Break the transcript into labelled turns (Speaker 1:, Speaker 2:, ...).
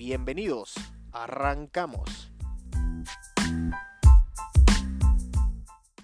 Speaker 1: Bienvenidos, arrancamos.